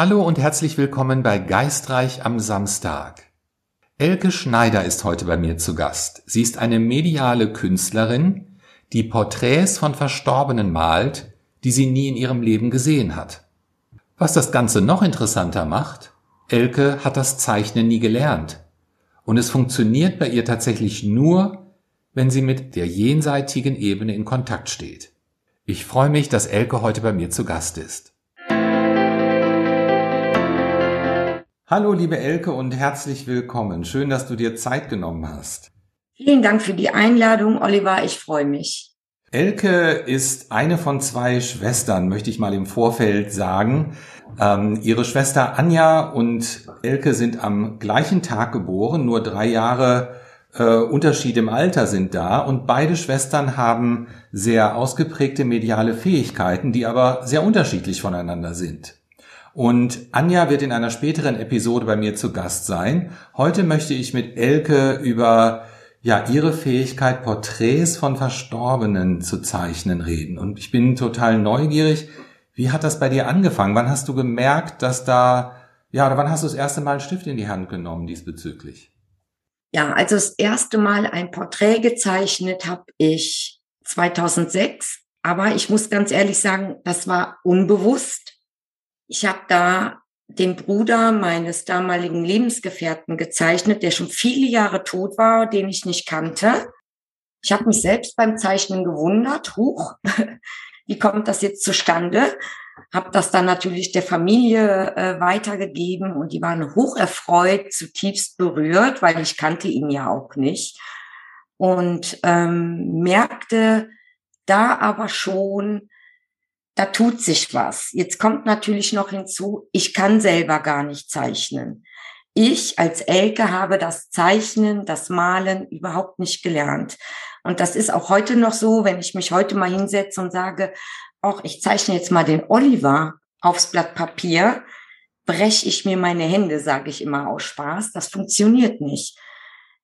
Hallo und herzlich willkommen bei Geistreich am Samstag. Elke Schneider ist heute bei mir zu Gast. Sie ist eine mediale Künstlerin, die Porträts von Verstorbenen malt, die sie nie in ihrem Leben gesehen hat. Was das Ganze noch interessanter macht, Elke hat das Zeichnen nie gelernt. Und es funktioniert bei ihr tatsächlich nur, wenn sie mit der jenseitigen Ebene in Kontakt steht. Ich freue mich, dass Elke heute bei mir zu Gast ist. Hallo, liebe Elke und herzlich willkommen. Schön, dass du dir Zeit genommen hast. Vielen Dank für die Einladung, Oliver. Ich freue mich. Elke ist eine von zwei Schwestern, möchte ich mal im Vorfeld sagen. Ähm, ihre Schwester Anja und Elke sind am gleichen Tag geboren, nur drei Jahre äh, Unterschied im Alter sind da und beide Schwestern haben sehr ausgeprägte mediale Fähigkeiten, die aber sehr unterschiedlich voneinander sind. Und Anja wird in einer späteren Episode bei mir zu Gast sein. Heute möchte ich mit Elke über ja, ihre Fähigkeit, Porträts von Verstorbenen zu zeichnen reden. Und ich bin total neugierig. Wie hat das bei dir angefangen? Wann hast du gemerkt, dass da, ja, oder wann hast du das erste Mal einen Stift in die Hand genommen diesbezüglich? Ja, also das erste Mal ein Porträt gezeichnet habe ich 2006. Aber ich muss ganz ehrlich sagen, das war unbewusst. Ich habe da den Bruder meines damaligen Lebensgefährten gezeichnet, der schon viele Jahre tot war, den ich nicht kannte. Ich habe mich selbst beim Zeichnen gewundert, huch, wie kommt das jetzt zustande? Habe das dann natürlich der Familie äh, weitergegeben und die waren hoch erfreut, zutiefst berührt, weil ich kannte ihn ja auch nicht und ähm, merkte da aber schon, da tut sich was. Jetzt kommt natürlich noch hinzu, ich kann selber gar nicht zeichnen. Ich als Elke habe das Zeichnen, das Malen überhaupt nicht gelernt. Und das ist auch heute noch so, wenn ich mich heute mal hinsetze und sage, auch ich zeichne jetzt mal den Oliver aufs Blatt Papier, breche ich mir meine Hände, sage ich immer aus Spaß. Das funktioniert nicht.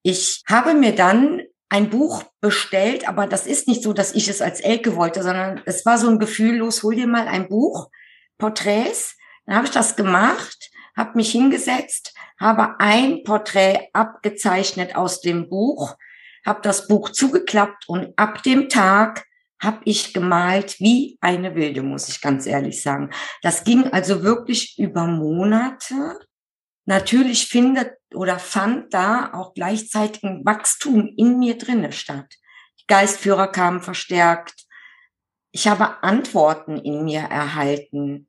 Ich habe mir dann ein Buch bestellt, aber das ist nicht so, dass ich es als Elke wollte, sondern es war so ein Gefühl, los, hol dir mal ein Buch, Porträts. Dann habe ich das gemacht, habe mich hingesetzt, habe ein Porträt abgezeichnet aus dem Buch, habe das Buch zugeklappt und ab dem Tag habe ich gemalt wie eine Wilde, muss ich ganz ehrlich sagen. Das ging also wirklich über Monate Natürlich findet oder fand da auch gleichzeitig ein Wachstum in mir drinne statt. Die Geistführer kamen verstärkt. Ich habe Antworten in mir erhalten.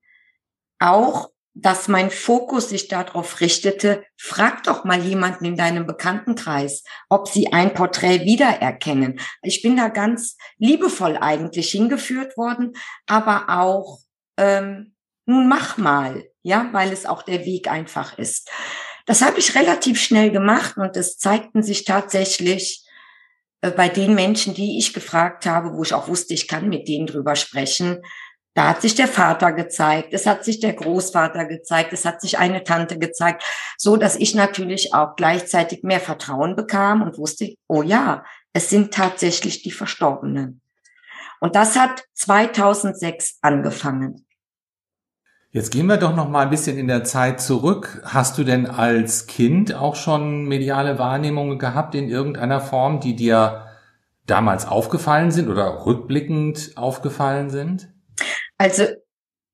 Auch, dass mein Fokus sich darauf richtete, frag doch mal jemanden in deinem Bekanntenkreis, ob sie ein Porträt wiedererkennen. Ich bin da ganz liebevoll eigentlich hingeführt worden, aber auch, ähm, nun mach mal ja, weil es auch der Weg einfach ist. Das habe ich relativ schnell gemacht und es zeigten sich tatsächlich äh, bei den Menschen, die ich gefragt habe, wo ich auch wusste, ich kann mit denen drüber sprechen, da hat sich der Vater gezeigt, es hat sich der Großvater gezeigt, es hat sich eine Tante gezeigt, so dass ich natürlich auch gleichzeitig mehr Vertrauen bekam und wusste, oh ja, es sind tatsächlich die Verstorbenen. Und das hat 2006 angefangen. Jetzt gehen wir doch noch mal ein bisschen in der Zeit zurück. Hast du denn als Kind auch schon mediale Wahrnehmungen gehabt in irgendeiner Form, die dir damals aufgefallen sind oder rückblickend aufgefallen sind? Also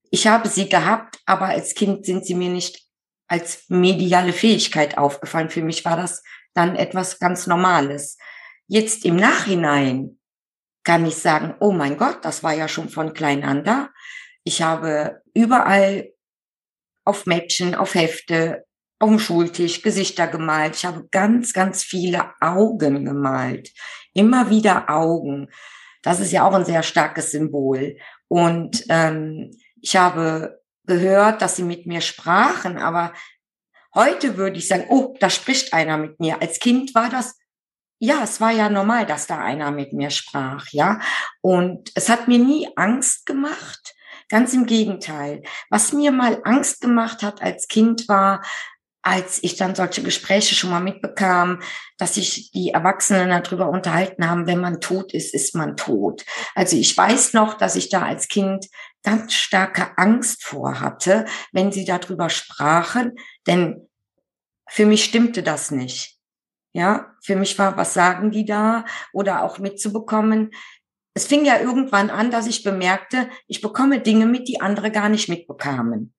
ich habe sie gehabt, aber als Kind sind sie mir nicht als mediale Fähigkeit aufgefallen. Für mich war das dann etwas ganz Normales. Jetzt im Nachhinein kann ich sagen, oh mein Gott, das war ja schon von klein an da. Ich habe überall auf Mäppchen, auf Hefte, auf dem Schultisch Gesichter gemalt. Ich habe ganz, ganz viele Augen gemalt. Immer wieder Augen. Das ist ja auch ein sehr starkes Symbol. Und ähm, ich habe gehört, dass sie mit mir sprachen, aber heute würde ich sagen, oh, da spricht einer mit mir. Als Kind war das, ja, es war ja normal, dass da einer mit mir sprach, ja. Und es hat mir nie Angst gemacht. Ganz im Gegenteil. Was mir mal Angst gemacht hat als Kind war, als ich dann solche Gespräche schon mal mitbekam, dass sich die Erwachsenen darüber unterhalten haben, wenn man tot ist, ist man tot. Also ich weiß noch, dass ich da als Kind ganz starke Angst vor hatte, wenn sie darüber sprachen, denn für mich stimmte das nicht. Ja, für mich war, was sagen die da? Oder auch mitzubekommen. Es fing ja irgendwann an, dass ich bemerkte, ich bekomme Dinge mit, die andere gar nicht mitbekamen.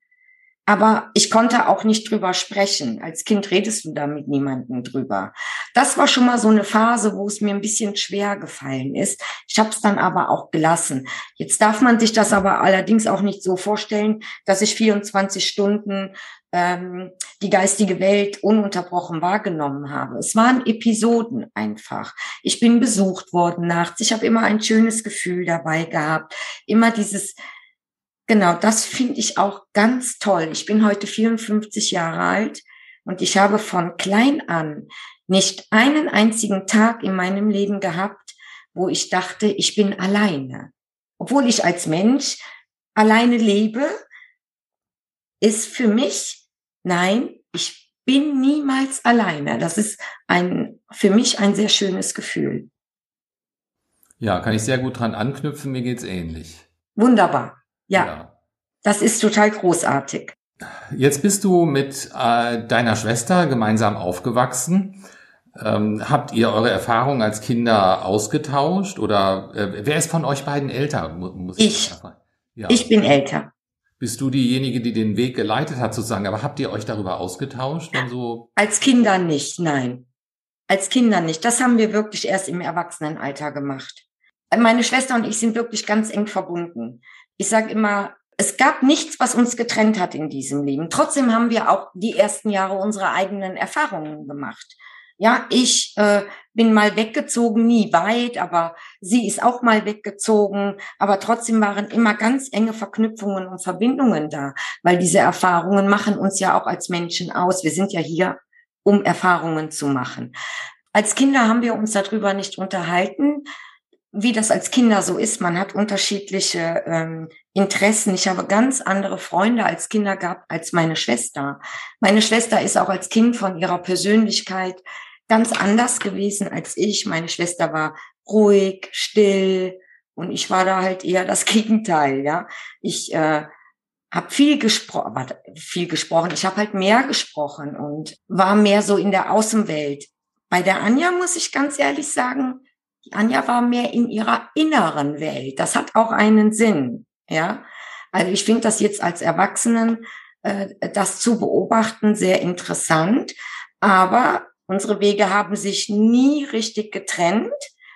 Aber ich konnte auch nicht drüber sprechen. Als Kind redest du da mit niemandem drüber. Das war schon mal so eine Phase, wo es mir ein bisschen schwer gefallen ist. Ich habe es dann aber auch gelassen. Jetzt darf man sich das aber allerdings auch nicht so vorstellen, dass ich 24 Stunden ähm, die geistige Welt ununterbrochen wahrgenommen habe. Es waren Episoden einfach. Ich bin besucht worden nachts. Ich habe immer ein schönes Gefühl dabei gehabt. Immer dieses Genau, das finde ich auch ganz toll. Ich bin heute 54 Jahre alt und ich habe von klein an nicht einen einzigen Tag in meinem Leben gehabt, wo ich dachte, ich bin alleine. Obwohl ich als Mensch alleine lebe, ist für mich, nein, ich bin niemals alleine. Das ist ein, für mich ein sehr schönes Gefühl. Ja, kann ich sehr gut dran anknüpfen. Mir geht's ähnlich. Wunderbar. Ja, ja. das ist total großartig. Jetzt bist du mit äh, deiner Schwester gemeinsam aufgewachsen. Ähm, habt ihr eure Erfahrungen als Kinder ausgetauscht oder äh, wer ist von euch beiden älter? Muss ich. Ich, ja. ich bin älter. Bist du diejenige, die den Weg geleitet hat, sozusagen? Aber habt ihr euch darüber ausgetauscht? Wenn so als Kinder nicht, nein. Als Kinder nicht. Das haben wir wirklich erst im Erwachsenenalter gemacht. Meine Schwester und ich sind wirklich ganz eng verbunden ich sage immer, es gab nichts, was uns getrennt hat in diesem Leben. Trotzdem haben wir auch die ersten Jahre unsere eigenen Erfahrungen gemacht. Ja, ich äh, bin mal weggezogen, nie weit, aber sie ist auch mal weggezogen. Aber trotzdem waren immer ganz enge Verknüpfungen und Verbindungen da, weil diese Erfahrungen machen uns ja auch als Menschen aus. Wir sind ja hier, um Erfahrungen zu machen. Als Kinder haben wir uns darüber nicht unterhalten, wie das als Kinder so ist. Man hat unterschiedliche ähm, Interessen. Ich habe ganz andere Freunde als Kinder gehabt als meine Schwester. Meine Schwester ist auch als Kind von ihrer Persönlichkeit ganz anders gewesen als ich. Meine Schwester war ruhig, still und ich war da halt eher das Gegenteil. Ja, ich äh, habe viel gesprochen, viel gesprochen. Ich habe halt mehr gesprochen und war mehr so in der Außenwelt. Bei der Anja muss ich ganz ehrlich sagen, Anja war mehr in ihrer inneren Welt. Das hat auch einen Sinn. Ja, also ich finde das jetzt als Erwachsenen, äh, das zu beobachten, sehr interessant. Aber unsere Wege haben sich nie richtig getrennt,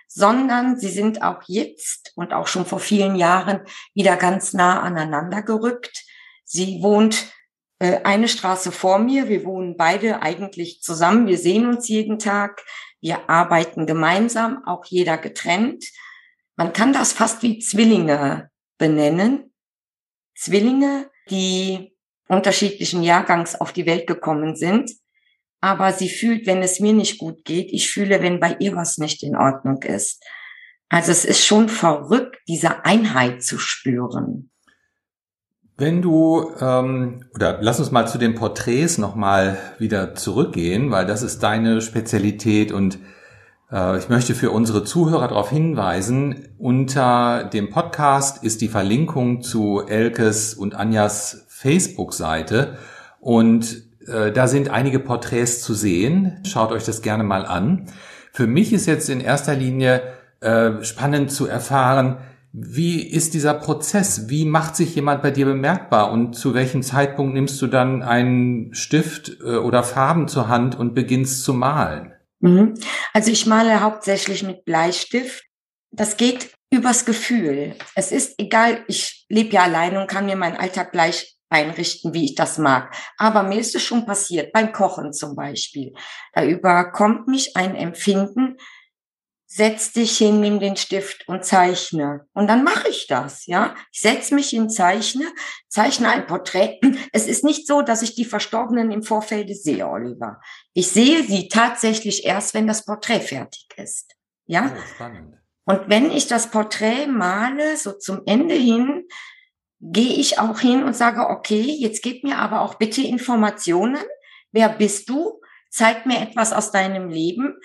sondern sie sind auch jetzt und auch schon vor vielen Jahren wieder ganz nah aneinander gerückt. Sie wohnt äh, eine Straße vor mir. Wir wohnen beide eigentlich zusammen. Wir sehen uns jeden Tag. Wir arbeiten gemeinsam, auch jeder getrennt. Man kann das fast wie Zwillinge benennen. Zwillinge, die unterschiedlichen Jahrgangs auf die Welt gekommen sind. Aber sie fühlt, wenn es mir nicht gut geht. Ich fühle, wenn bei ihr was nicht in Ordnung ist. Also es ist schon verrückt, diese Einheit zu spüren. Wenn du, ähm, oder lass uns mal zu den Porträts nochmal wieder zurückgehen, weil das ist deine Spezialität und äh, ich möchte für unsere Zuhörer darauf hinweisen, unter dem Podcast ist die Verlinkung zu Elkes und Anjas Facebook-Seite und da sind einige Porträts zu sehen. Schaut euch das gerne mal an. Für mich ist jetzt in erster Linie äh, spannend zu erfahren, wie ist dieser Prozess? Wie macht sich jemand bei dir bemerkbar und zu welchem Zeitpunkt nimmst du dann einen Stift äh, oder Farben zur Hand und beginnst zu malen? Mhm. Also ich male hauptsächlich mit Bleistift. Das geht übers Gefühl. Es ist egal, ich lebe ja alleine und kann mir meinen Alltag gleich einrichten, wie ich das mag. Aber mir ist es schon passiert, beim Kochen zum Beispiel. Da überkommt mich ein Empfinden, setz dich hin, nimm den Stift und zeichne. Und dann mache ich das, ja. Ich setz mich hin, zeichne, zeichne ein Porträt. Es ist nicht so, dass ich die Verstorbenen im Vorfeld sehe, Oliver. Ich sehe sie tatsächlich erst, wenn das Porträt fertig ist, ja. Oh, spannend. Und wenn ich das Porträt male, so zum Ende hin, gehe ich auch hin und sage, okay, jetzt gib mir aber auch bitte Informationen. Wer bist du? Zeig mir etwas aus deinem Leben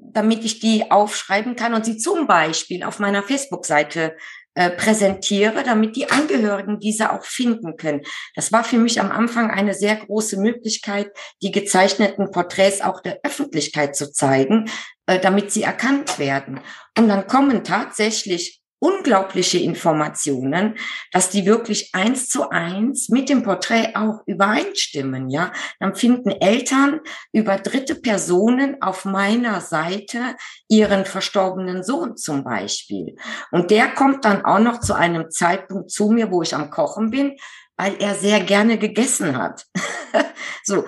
damit ich die aufschreiben kann und sie zum Beispiel auf meiner Facebook-Seite äh, präsentiere, damit die Angehörigen diese auch finden können. Das war für mich am Anfang eine sehr große Möglichkeit, die gezeichneten Porträts auch der Öffentlichkeit zu zeigen, äh, damit sie erkannt werden. Und dann kommen tatsächlich unglaubliche Informationen, dass die wirklich eins zu eins mit dem Porträt auch übereinstimmen, ja. Dann finden Eltern über dritte Personen auf meiner Seite ihren verstorbenen Sohn zum Beispiel. Und der kommt dann auch noch zu einem Zeitpunkt zu mir, wo ich am Kochen bin, weil er sehr gerne gegessen hat. so,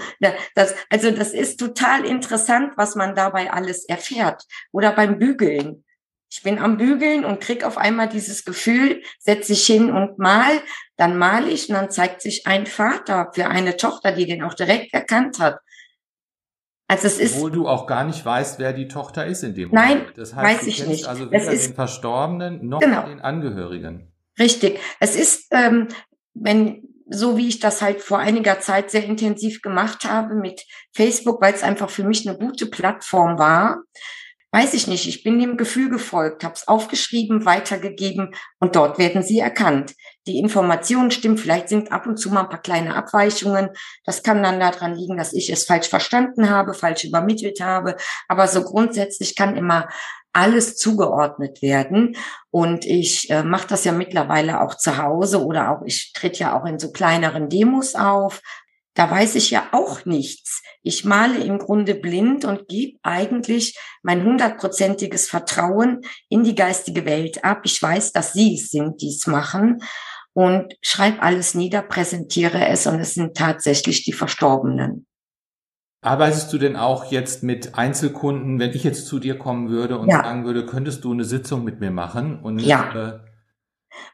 das, also das ist total interessant, was man dabei alles erfährt. Oder beim Bügeln ich bin am Bügeln und krieg auf einmal dieses Gefühl, setze ich hin und mal, dann mal ich und dann zeigt sich ein Vater für eine Tochter, die den auch direkt erkannt hat. Also es ist, Obwohl du auch gar nicht weißt, wer die Tochter ist in dem Moment. Nein, das heißt, weiß ich nicht. Also weder ist, den Verstorbenen noch genau. den Angehörigen. Richtig. Es ist, ähm, wenn so wie ich das halt vor einiger Zeit sehr intensiv gemacht habe mit Facebook, weil es einfach für mich eine gute Plattform war, weiß ich nicht, ich bin dem Gefühl gefolgt, habe es aufgeschrieben, weitergegeben und dort werden sie erkannt. Die Information stimmt, vielleicht sind ab und zu mal ein paar kleine Abweichungen. Das kann dann daran liegen, dass ich es falsch verstanden habe, falsch übermittelt habe. Aber so grundsätzlich kann immer alles zugeordnet werden. Und ich äh, mache das ja mittlerweile auch zu Hause oder auch ich tritt ja auch in so kleineren Demos auf, da weiß ich ja auch nichts. Ich male im Grunde blind und gebe eigentlich mein hundertprozentiges Vertrauen in die geistige Welt ab. Ich weiß, dass Sie es sind, die es machen und schreibe alles nieder, präsentiere es und es sind tatsächlich die Verstorbenen. Arbeitest du denn auch jetzt mit Einzelkunden, wenn ich jetzt zu dir kommen würde und ja. sagen würde, könntest du eine Sitzung mit mir machen? Und ja. Äh,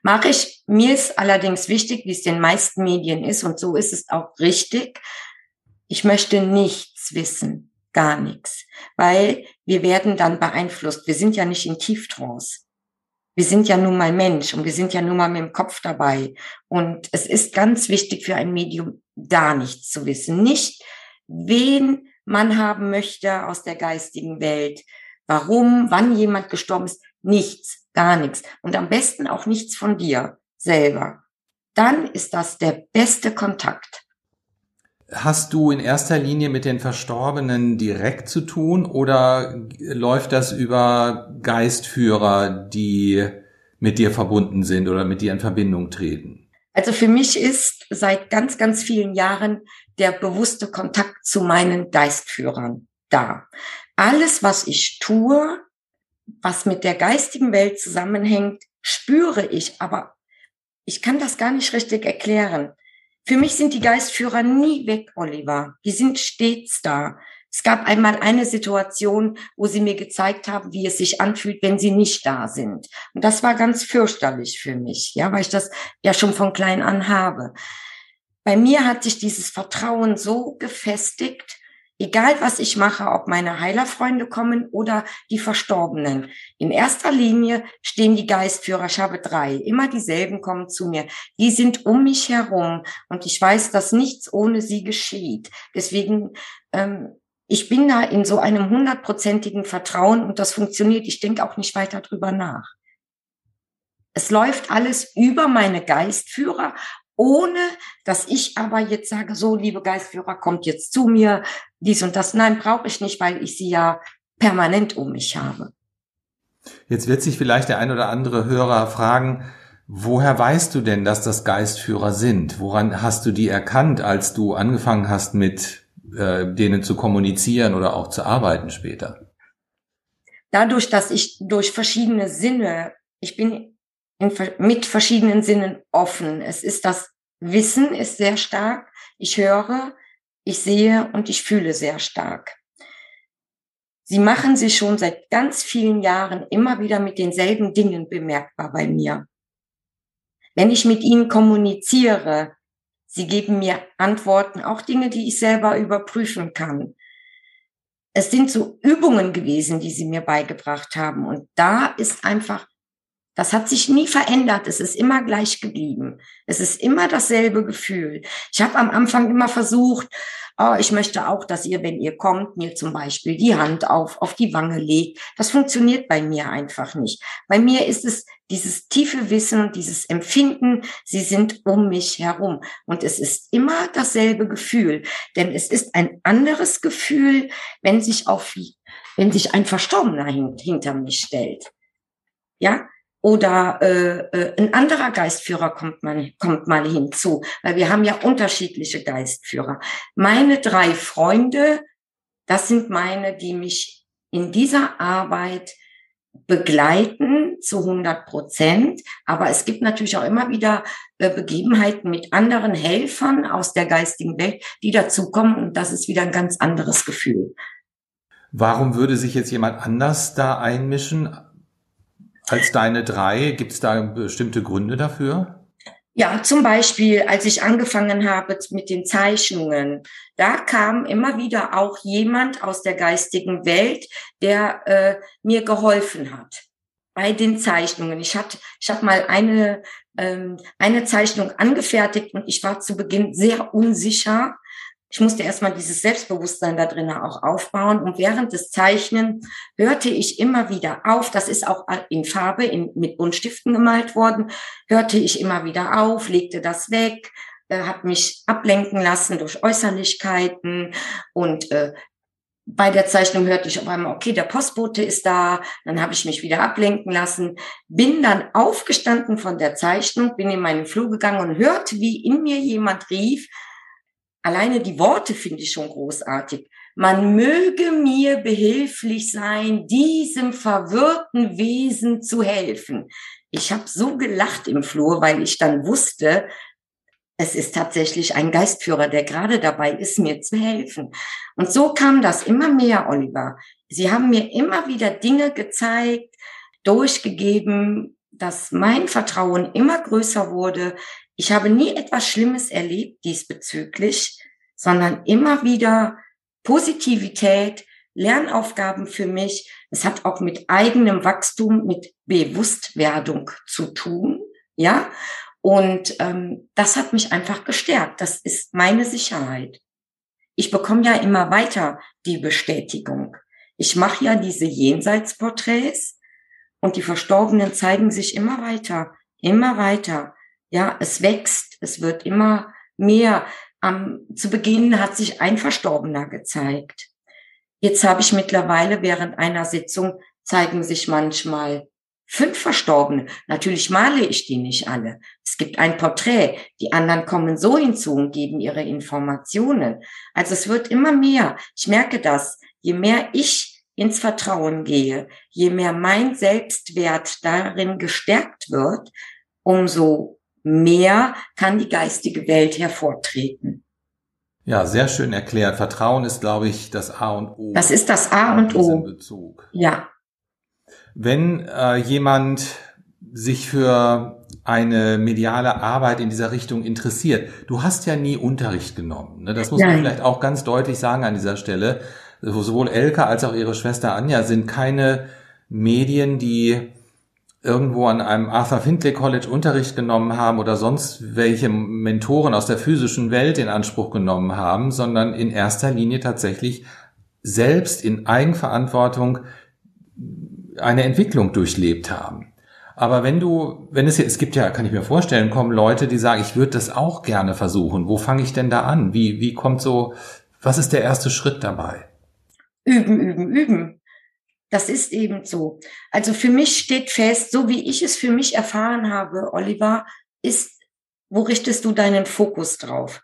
Mache ich. Mir ist allerdings wichtig, wie es den meisten Medien ist, und so ist es auch richtig. Ich möchte nichts wissen, gar nichts, weil wir werden dann beeinflusst. Wir sind ja nicht in Tieftrance. Wir sind ja nun mal Mensch und wir sind ja nun mal mit dem Kopf dabei. Und es ist ganz wichtig für ein Medium, da nichts zu wissen. Nicht, wen man haben möchte aus der geistigen Welt, warum, wann jemand gestorben ist. Nichts, gar nichts. Und am besten auch nichts von dir selber. Dann ist das der beste Kontakt. Hast du in erster Linie mit den Verstorbenen direkt zu tun oder läuft das über Geistführer, die mit dir verbunden sind oder mit dir in Verbindung treten? Also für mich ist seit ganz, ganz vielen Jahren der bewusste Kontakt zu meinen Geistführern da. Alles, was ich tue, was mit der geistigen Welt zusammenhängt, spüre ich, aber ich kann das gar nicht richtig erklären. Für mich sind die Geistführer nie weg, Oliver. Die sind stets da. Es gab einmal eine Situation, wo sie mir gezeigt haben, wie es sich anfühlt, wenn sie nicht da sind. Und das war ganz fürchterlich für mich, ja, weil ich das ja schon von klein an habe. Bei mir hat sich dieses Vertrauen so gefestigt, Egal was ich mache, ob meine Heilerfreunde kommen oder die Verstorbenen. In erster Linie stehen die Geistführer, ich habe drei, immer dieselben kommen zu mir. Die sind um mich herum und ich weiß, dass nichts ohne sie geschieht. Deswegen, ähm, ich bin da in so einem hundertprozentigen Vertrauen und das funktioniert. Ich denke auch nicht weiter drüber nach. Es läuft alles über meine Geistführer ohne dass ich aber jetzt sage, so, liebe Geistführer, kommt jetzt zu mir, dies und das. Nein, brauche ich nicht, weil ich sie ja permanent um mich habe. Jetzt wird sich vielleicht der ein oder andere Hörer fragen, woher weißt du denn, dass das Geistführer sind? Woran hast du die erkannt, als du angefangen hast, mit äh, denen zu kommunizieren oder auch zu arbeiten später? Dadurch, dass ich durch verschiedene Sinne, ich bin in, mit verschiedenen Sinnen offen. Es ist das Wissen ist sehr stark. Ich höre, ich sehe und ich fühle sehr stark. Sie machen sich schon seit ganz vielen Jahren immer wieder mit denselben Dingen bemerkbar bei mir. Wenn ich mit ihnen kommuniziere, sie geben mir Antworten, auch Dinge, die ich selber überprüfen kann. Es sind so Übungen gewesen, die sie mir beigebracht haben. Und da ist einfach Das hat sich nie verändert. Es ist immer gleich geblieben. Es ist immer dasselbe Gefühl. Ich habe am Anfang immer versucht, oh, ich möchte auch, dass ihr, wenn ihr kommt, mir zum Beispiel die Hand auf, auf die Wange legt. Das funktioniert bei mir einfach nicht. Bei mir ist es dieses tiefe Wissen und dieses Empfinden, sie sind um mich herum. Und es ist immer dasselbe Gefühl. Denn es ist ein anderes Gefühl, wenn sich auf, wenn sich ein Verstorbener hinter mich stellt. Ja, oder äh, äh, ein anderer Geistführer kommt mal, kommt mal hinzu, weil wir haben ja unterschiedliche Geistführer. Meine drei Freunde, das sind meine, die mich in dieser Arbeit begleiten zu 100 Prozent. Aber es gibt natürlich auch immer wieder äh, Begebenheiten mit anderen Helfern aus der geistigen Welt, die dazukommen und das ist wieder ein ganz anderes Gefühl. Warum würde sich jetzt jemand anders da einmischen? Als deine drei, gibt es da bestimmte Gründe dafür? Ja, zum Beispiel, als ich angefangen habe mit den Zeichnungen, da kam immer wieder auch jemand aus der geistigen Welt, der äh, mir geholfen hat bei den Zeichnungen. Ich hatte, ich habe mal eine ähm, eine Zeichnung angefertigt und ich war zu Beginn sehr unsicher, ich musste erstmal dieses Selbstbewusstsein da drinnen auch aufbauen. Und während des Zeichnen hörte ich immer wieder auf, das ist auch in Farbe, in, mit Buntstiften gemalt worden, hörte ich immer wieder auf, legte das weg, äh, hat mich ablenken lassen durch Äußerlichkeiten und äh, bei der Zeichnung hörte ich auf einmal, okay, der Postbote ist da, dann habe ich mich wieder ablenken lassen, bin dann aufgestanden von der Zeichnung, bin in meinen Flur gegangen und hörte, wie in mir jemand rief, Alleine die Worte finde ich schon großartig. Man möge mir behilflich sein, diesem verwirrten Wesen zu helfen. Ich habe so gelacht im Flur, weil ich dann wusste, es ist tatsächlich ein Geistführer, der gerade dabei ist, mir zu helfen. Und so kam das immer mehr, Oliver. Sie haben mir immer wieder Dinge gezeigt, durchgegeben, dass mein Vertrauen immer größer wurde, ich habe nie etwas Schlimmes erlebt diesbezüglich, sondern immer wieder Positivität, Lernaufgaben für mich. Es hat auch mit eigenem Wachstum, mit Bewusstwerdung zu tun, ja. Und ähm, das hat mich einfach gestärkt. Das ist meine Sicherheit. Ich bekomme ja immer weiter die Bestätigung. Ich mache ja diese Jenseitsporträts und die Verstorbenen zeigen sich immer weiter, immer weiter. Ja, es wächst, es wird immer mehr. Um, zu Beginn hat sich ein Verstorbener gezeigt. Jetzt habe ich mittlerweile während einer Sitzung zeigen sich manchmal fünf Verstorbene. Natürlich male ich die nicht alle. Es gibt ein Porträt. Die anderen kommen so hinzu und geben ihre Informationen. Also es wird immer mehr. Ich merke das. Je mehr ich ins Vertrauen gehe, je mehr mein Selbstwert darin gestärkt wird, umso mehr kann die geistige Welt hervortreten. Ja, sehr schön erklärt. Vertrauen ist, glaube ich, das A und O. Das ist das A und O. Bezug. Ja. Wenn äh, jemand sich für eine mediale Arbeit in dieser Richtung interessiert, du hast ja nie Unterricht genommen. Ne? Das muss Nein. man vielleicht auch ganz deutlich sagen an dieser Stelle. Sowohl Elke als auch ihre Schwester Anja sind keine Medien, die irgendwo an einem Arthur Findlay College Unterricht genommen haben oder sonst welche Mentoren aus der physischen Welt in Anspruch genommen haben, sondern in erster Linie tatsächlich selbst in Eigenverantwortung eine Entwicklung durchlebt haben. Aber wenn du, wenn es es gibt ja, kann ich mir vorstellen, kommen Leute, die sagen, ich würde das auch gerne versuchen. Wo fange ich denn da an? Wie, wie kommt so, was ist der erste Schritt dabei? Üben, üben, üben. Das ist eben so. Also für mich steht fest, so wie ich es für mich erfahren habe, Oliver, ist, wo richtest du deinen Fokus drauf?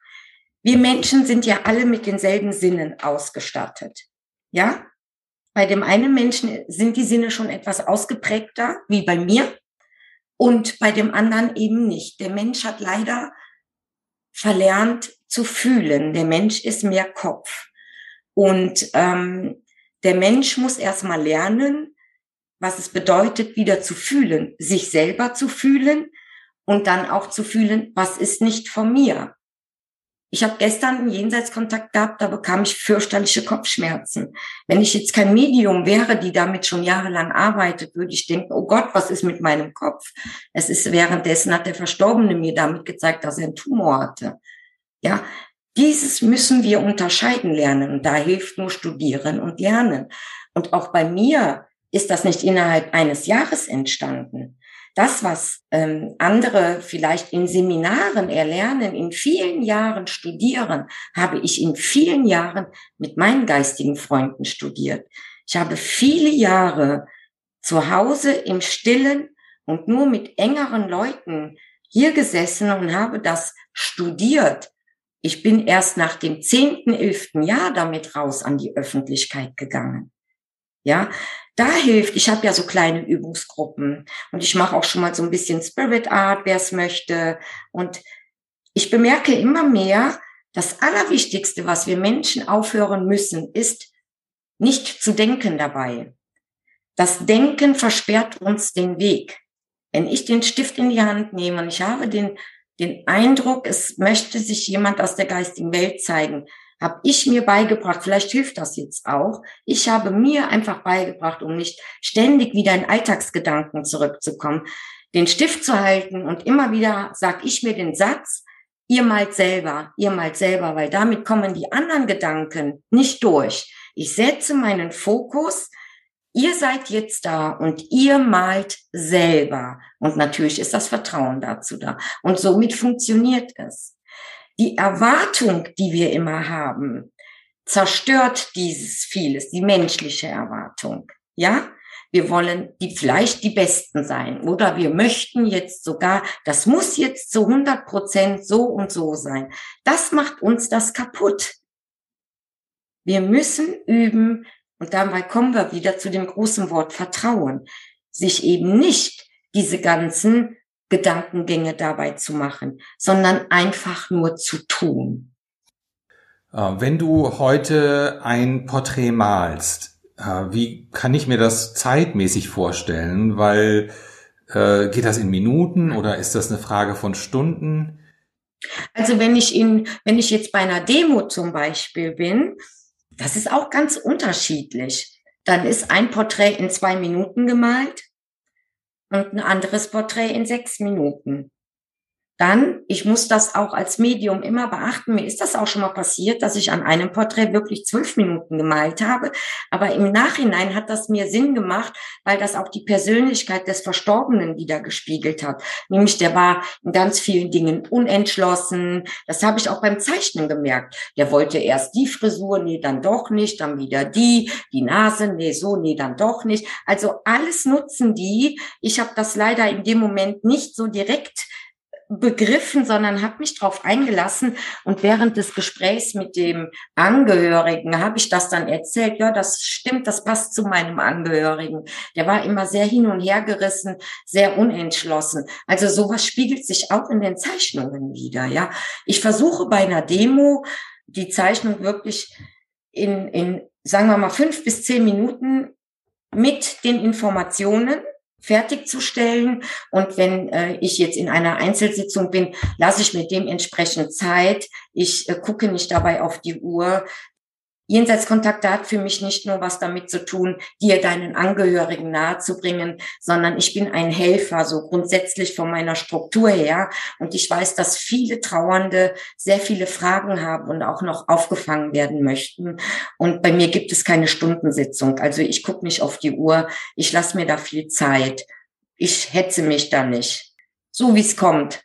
Wir Menschen sind ja alle mit denselben Sinnen ausgestattet. Ja? Bei dem einen Menschen sind die Sinne schon etwas ausgeprägter, wie bei mir, und bei dem anderen eben nicht. Der Mensch hat leider verlernt zu fühlen. Der Mensch ist mehr Kopf. Und ähm, der Mensch muss erstmal lernen, was es bedeutet, wieder zu fühlen, sich selber zu fühlen und dann auch zu fühlen, was ist nicht von mir. Ich habe gestern einen Jenseitskontakt gehabt, da bekam ich fürchterliche Kopfschmerzen. Wenn ich jetzt kein Medium wäre, die damit schon jahrelang arbeitet, würde ich denken, oh Gott, was ist mit meinem Kopf? Es ist währenddessen hat der Verstorbene mir damit gezeigt, dass er einen Tumor hatte. Ja, dieses müssen wir unterscheiden lernen da hilft nur Studieren und Lernen. Und auch bei mir ist das nicht innerhalb eines Jahres entstanden. Das, was ähm, andere vielleicht in Seminaren erlernen, in vielen Jahren studieren, habe ich in vielen Jahren mit meinen geistigen Freunden studiert. Ich habe viele Jahre zu Hause im Stillen und nur mit engeren Leuten hier gesessen und habe das studiert. Ich bin erst nach dem zehnten, elften Jahr damit raus an die Öffentlichkeit gegangen. Ja, da hilft, ich habe ja so kleine Übungsgruppen und ich mache auch schon mal so ein bisschen Spirit Art, wer es möchte. Und ich bemerke immer mehr, das Allerwichtigste, was wir Menschen aufhören müssen, ist nicht zu denken dabei. Das Denken versperrt uns den Weg. Wenn ich den Stift in die Hand nehme und ich habe den, den Eindruck, es möchte sich jemand aus der geistigen Welt zeigen, habe ich mir beigebracht, vielleicht hilft das jetzt auch, ich habe mir einfach beigebracht, um nicht ständig wieder in Alltagsgedanken zurückzukommen, den Stift zu halten und immer wieder sag ich mir den Satz, ihr malt selber, ihr malt selber, weil damit kommen die anderen Gedanken nicht durch. Ich setze meinen Fokus, ihr seid jetzt da und ihr malt selber. Und natürlich ist das Vertrauen dazu da. Und somit funktioniert es die Erwartung, die wir immer haben, zerstört dieses vieles, die menschliche Erwartung. Ja? Wir wollen die vielleicht die Besten sein oder wir möchten jetzt sogar, das muss jetzt zu 100 Prozent so und so sein. Das macht uns das kaputt. Wir müssen üben, und dabei kommen wir wieder zu dem großen Wort Vertrauen, sich eben nicht diese ganzen Gedankengänge dabei zu machen, sondern einfach nur zu tun. Äh, wenn du heute ein Porträt malst, äh, wie kann ich mir das zeitmäßig vorstellen? Weil äh, geht das in Minuten oder ist das eine Frage von Stunden? Also wenn ich in, wenn ich jetzt bei einer Demo zum Beispiel bin, das ist auch ganz unterschiedlich. Dann ist ein Porträt in zwei Minuten gemalt und ein anderes Porträt in sechs Minuten. Dann, ich muss das auch als Medium immer beachten. Mir ist das auch schon mal passiert, dass ich an einem Porträt wirklich zwölf Minuten gemalt habe. Aber im Nachhinein hat das mir Sinn gemacht, weil das auch die Persönlichkeit des Verstorbenen wieder gespiegelt hat. Nämlich der war in ganz vielen Dingen unentschlossen. Das habe ich auch beim Zeichnen gemerkt. Der wollte erst die Frisur, nee, dann doch nicht, dann wieder die, die Nase, nee, so, nee, dann doch nicht. Also alles nutzen die. Ich habe das leider in dem Moment nicht so direkt begriffen, sondern habe mich darauf eingelassen. Und während des Gesprächs mit dem Angehörigen habe ich das dann erzählt. Ja, das stimmt, das passt zu meinem Angehörigen. Der war immer sehr hin und her gerissen, sehr unentschlossen. Also sowas spiegelt sich auch in den Zeichnungen wieder. Ja, ich versuche bei einer Demo die Zeichnung wirklich in, in sagen wir mal fünf bis zehn Minuten mit den Informationen fertigzustellen. Und wenn äh, ich jetzt in einer Einzelsitzung bin, lasse ich mir dementsprechend Zeit. Ich äh, gucke nicht dabei auf die Uhr. Jenseitskontakt hat für mich nicht nur was damit zu tun, dir deinen Angehörigen nahezubringen, sondern ich bin ein Helfer, so grundsätzlich von meiner Struktur her. Und ich weiß, dass viele Trauernde sehr viele Fragen haben und auch noch aufgefangen werden möchten. Und bei mir gibt es keine Stundensitzung. Also ich gucke nicht auf die Uhr. Ich lasse mir da viel Zeit. Ich hetze mich da nicht. So wie es kommt.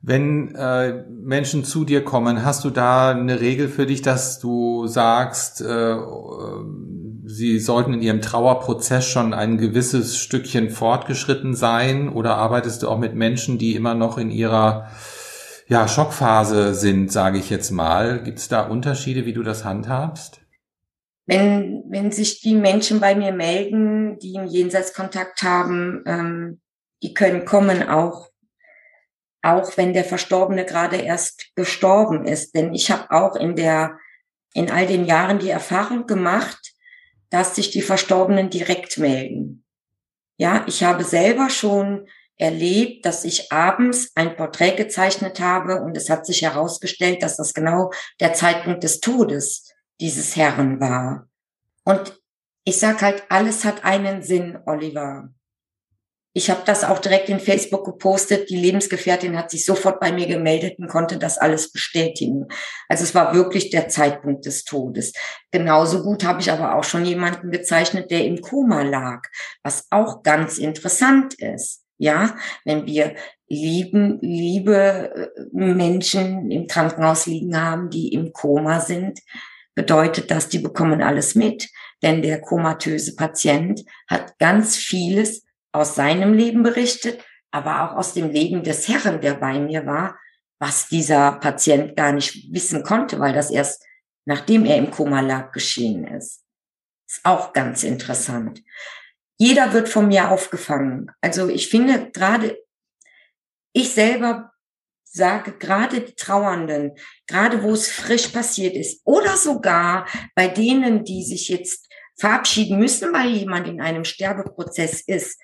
Wenn äh, Menschen zu dir kommen, hast du da eine Regel für dich, dass du sagst, äh, sie sollten in ihrem Trauerprozess schon ein gewisses Stückchen fortgeschritten sein? Oder arbeitest du auch mit Menschen, die immer noch in ihrer ja, Schockphase sind, sage ich jetzt mal? Gibt es da Unterschiede, wie du das handhabst? Wenn, wenn sich die Menschen bei mir melden, die einen Jenseitskontakt haben, ähm, die können kommen auch auch wenn der Verstorbene gerade erst gestorben ist. Denn ich habe auch in der, in all den Jahren die Erfahrung gemacht, dass sich die Verstorbenen direkt melden. Ja, ich habe selber schon erlebt, dass ich abends ein Porträt gezeichnet habe und es hat sich herausgestellt, dass das genau der Zeitpunkt des Todes dieses Herrn war. Und ich sag halt, alles hat einen Sinn, Oliver. Ich habe das auch direkt in Facebook gepostet. Die Lebensgefährtin hat sich sofort bei mir gemeldet und konnte das alles bestätigen. Also es war wirklich der Zeitpunkt des Todes. Genauso gut habe ich aber auch schon jemanden gezeichnet, der im Koma lag, was auch ganz interessant ist. Ja, wenn wir lieben, liebe äh, Menschen im Krankenhaus liegen haben, die im Koma sind, bedeutet das, die bekommen alles mit. Denn der komatöse Patient hat ganz vieles aus seinem Leben berichtet, aber auch aus dem Leben des Herrn, der bei mir war, was dieser Patient gar nicht wissen konnte, weil das erst nachdem er im Koma lag geschehen ist. Ist auch ganz interessant. Jeder wird von mir aufgefangen. Also ich finde gerade, ich selber sage, gerade die Trauernden, gerade wo es frisch passiert ist, oder sogar bei denen, die sich jetzt verabschieden müssen, weil jemand in einem Sterbeprozess ist,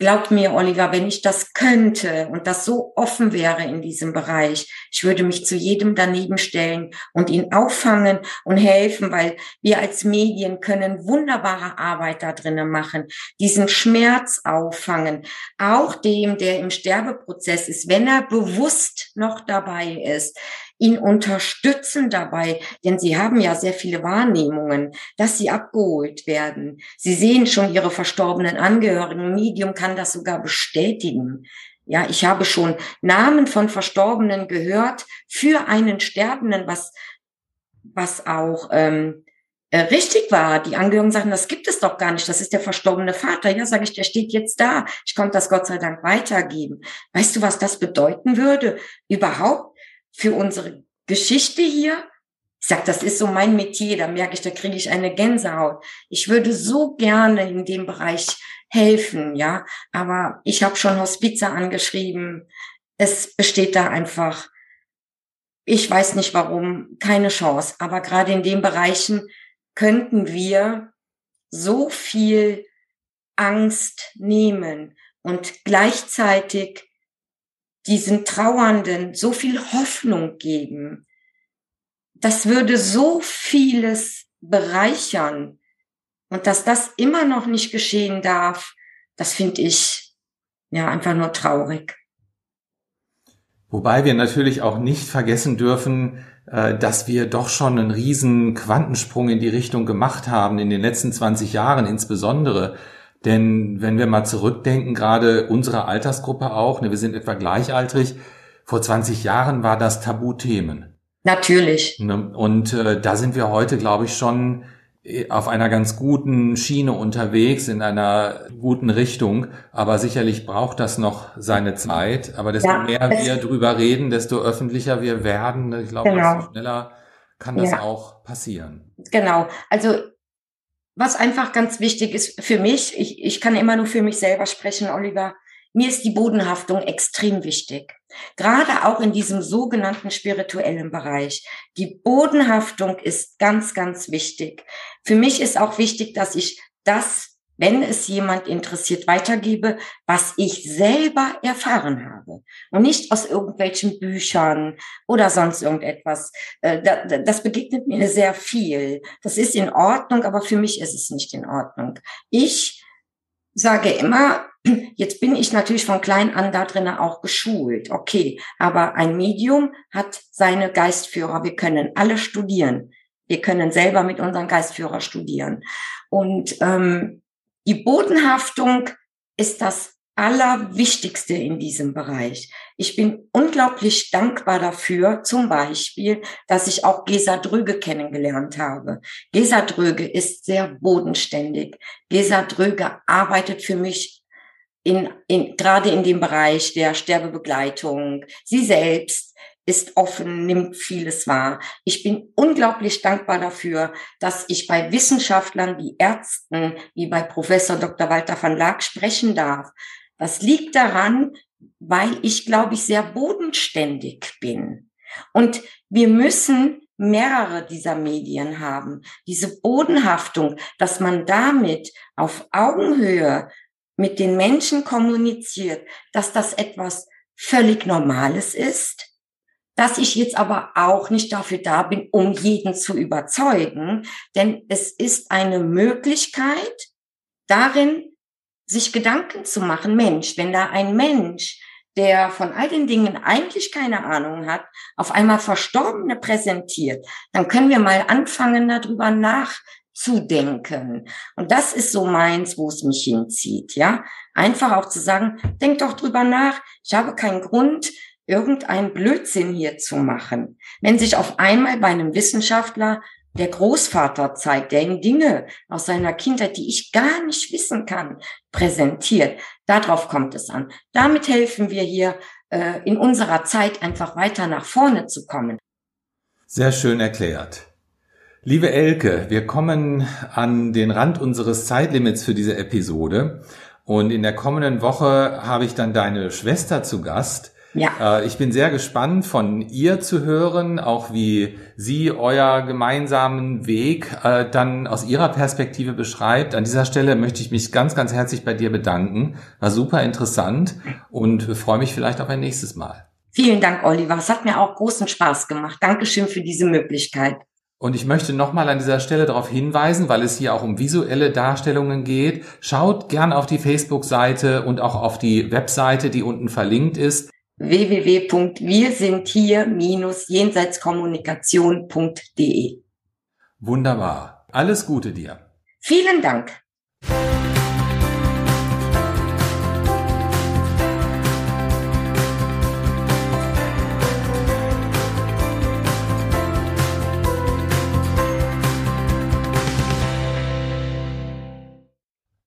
Glaubt mir, Oliver, wenn ich das könnte und das so offen wäre in diesem Bereich, ich würde mich zu jedem daneben stellen und ihn auffangen und helfen, weil wir als Medien können wunderbare Arbeit da drinnen machen, diesen Schmerz auffangen, auch dem, der im Sterbeprozess ist, wenn er bewusst noch dabei ist, ihn unterstützen dabei, denn sie haben ja sehr viele Wahrnehmungen, dass sie abgeholt werden. Sie sehen schon ihre verstorbenen Angehörigen. Medium kann das sogar bestätigen. Ja, ich habe schon Namen von Verstorbenen gehört für einen Sterbenden, was, was auch ähm, äh, richtig war. Die Angehörigen sagen, das gibt es doch gar nicht. Das ist der verstorbene Vater. Ja, sage ich, der steht jetzt da. Ich konnte das Gott sei Dank weitergeben. Weißt du, was das bedeuten würde? Überhaupt für unsere Geschichte hier. Ich sag, das ist so mein Metier, da merke ich, da kriege ich eine Gänsehaut. Ich würde so gerne in dem Bereich helfen, ja, aber ich habe schon Hospize angeschrieben. Es besteht da einfach, ich weiß nicht warum, keine Chance. Aber gerade in den Bereichen könnten wir so viel Angst nehmen und gleichzeitig diesen Trauernden so viel Hoffnung geben. Das würde so vieles bereichern. Und dass das immer noch nicht geschehen darf, das finde ich ja einfach nur traurig. Wobei wir natürlich auch nicht vergessen dürfen, äh, dass wir doch schon einen riesen Quantensprung in die Richtung gemacht haben, in den letzten 20 Jahren insbesondere. Denn wenn wir mal zurückdenken, gerade unsere Altersgruppe auch, ne, wir sind etwa gleichaltrig, vor 20 Jahren war das Tabuthemen. Natürlich. Ne, und äh, da sind wir heute, glaube ich, schon äh, auf einer ganz guten Schiene unterwegs, in einer guten Richtung. Aber sicherlich braucht das noch seine Zeit. Aber desto ja, mehr wir drüber reden, desto öffentlicher wir werden. Ich glaube, genau. desto schneller kann das ja. auch passieren. Genau. Also was einfach ganz wichtig ist für mich, ich, ich kann immer nur für mich selber sprechen, Oliver, mir ist die Bodenhaftung extrem wichtig. Gerade auch in diesem sogenannten spirituellen Bereich. Die Bodenhaftung ist ganz, ganz wichtig. Für mich ist auch wichtig, dass ich das wenn es jemand interessiert, weitergebe, was ich selber erfahren habe und nicht aus irgendwelchen Büchern oder sonst irgendetwas. Äh, das begegnet mir sehr viel. Das ist in Ordnung, aber für mich ist es nicht in Ordnung. Ich sage immer, jetzt bin ich natürlich von klein an da drinnen auch geschult. Okay, aber ein Medium hat seine Geistführer. Wir können alle studieren. Wir können selber mit unseren Geistführer studieren. Und ähm, die Bodenhaftung ist das Allerwichtigste in diesem Bereich. Ich bin unglaublich dankbar dafür, zum Beispiel, dass ich auch Gesa Dröge kennengelernt habe. Gesa Dröge ist sehr bodenständig. Gesa Dröge arbeitet für mich in, in, gerade in dem Bereich der Sterbebegleitung. Sie selbst ist offen, nimmt vieles wahr. Ich bin unglaublich dankbar dafür, dass ich bei Wissenschaftlern wie Ärzten, wie bei Professor Dr. Walter van Laak sprechen darf. Das liegt daran, weil ich, glaube ich, sehr bodenständig bin. Und wir müssen mehrere dieser Medien haben. Diese Bodenhaftung, dass man damit auf Augenhöhe mit den Menschen kommuniziert, dass das etwas völlig Normales ist, dass ich jetzt aber auch nicht dafür da bin, um jeden zu überzeugen, denn es ist eine Möglichkeit darin, sich Gedanken zu machen, Mensch, wenn da ein Mensch, der von all den Dingen eigentlich keine Ahnung hat, auf einmal Verstorbene präsentiert, dann können wir mal anfangen, darüber nachzudenken. Und das ist so meins, wo es mich hinzieht, ja. Einfach auch zu sagen, denk doch drüber nach. Ich habe keinen Grund, irgendeinen Blödsinn hier zu machen. Wenn sich auf einmal bei einem Wissenschaftler der Großvater zeigt, der ihm Dinge aus seiner Kindheit, die ich gar nicht wissen kann, präsentiert. Darauf kommt es an. Damit helfen wir hier äh, in unserer Zeit einfach weiter nach vorne zu kommen. Sehr schön erklärt. Liebe Elke, wir kommen an den Rand unseres Zeitlimits für diese Episode. Und in der kommenden Woche habe ich dann deine Schwester zu Gast. Ja. Äh, ich bin sehr gespannt, von ihr zu hören, auch wie sie euer gemeinsamen Weg äh, dann aus ihrer Perspektive beschreibt. An dieser Stelle möchte ich mich ganz, ganz herzlich bei dir bedanken. War super interessant und freue mich vielleicht auf ein nächstes Mal. Vielen Dank, Oliver. Es hat mir auch großen Spaß gemacht. Dankeschön für diese Möglichkeit. Und ich möchte nochmal an dieser Stelle darauf hinweisen, weil es hier auch um visuelle Darstellungen geht. Schaut gern auf die Facebook-Seite und auch auf die Webseite, die unten verlinkt ist www.wirsindhier-jenseitskommunikation.de. Wunderbar. Alles Gute dir. Vielen Dank.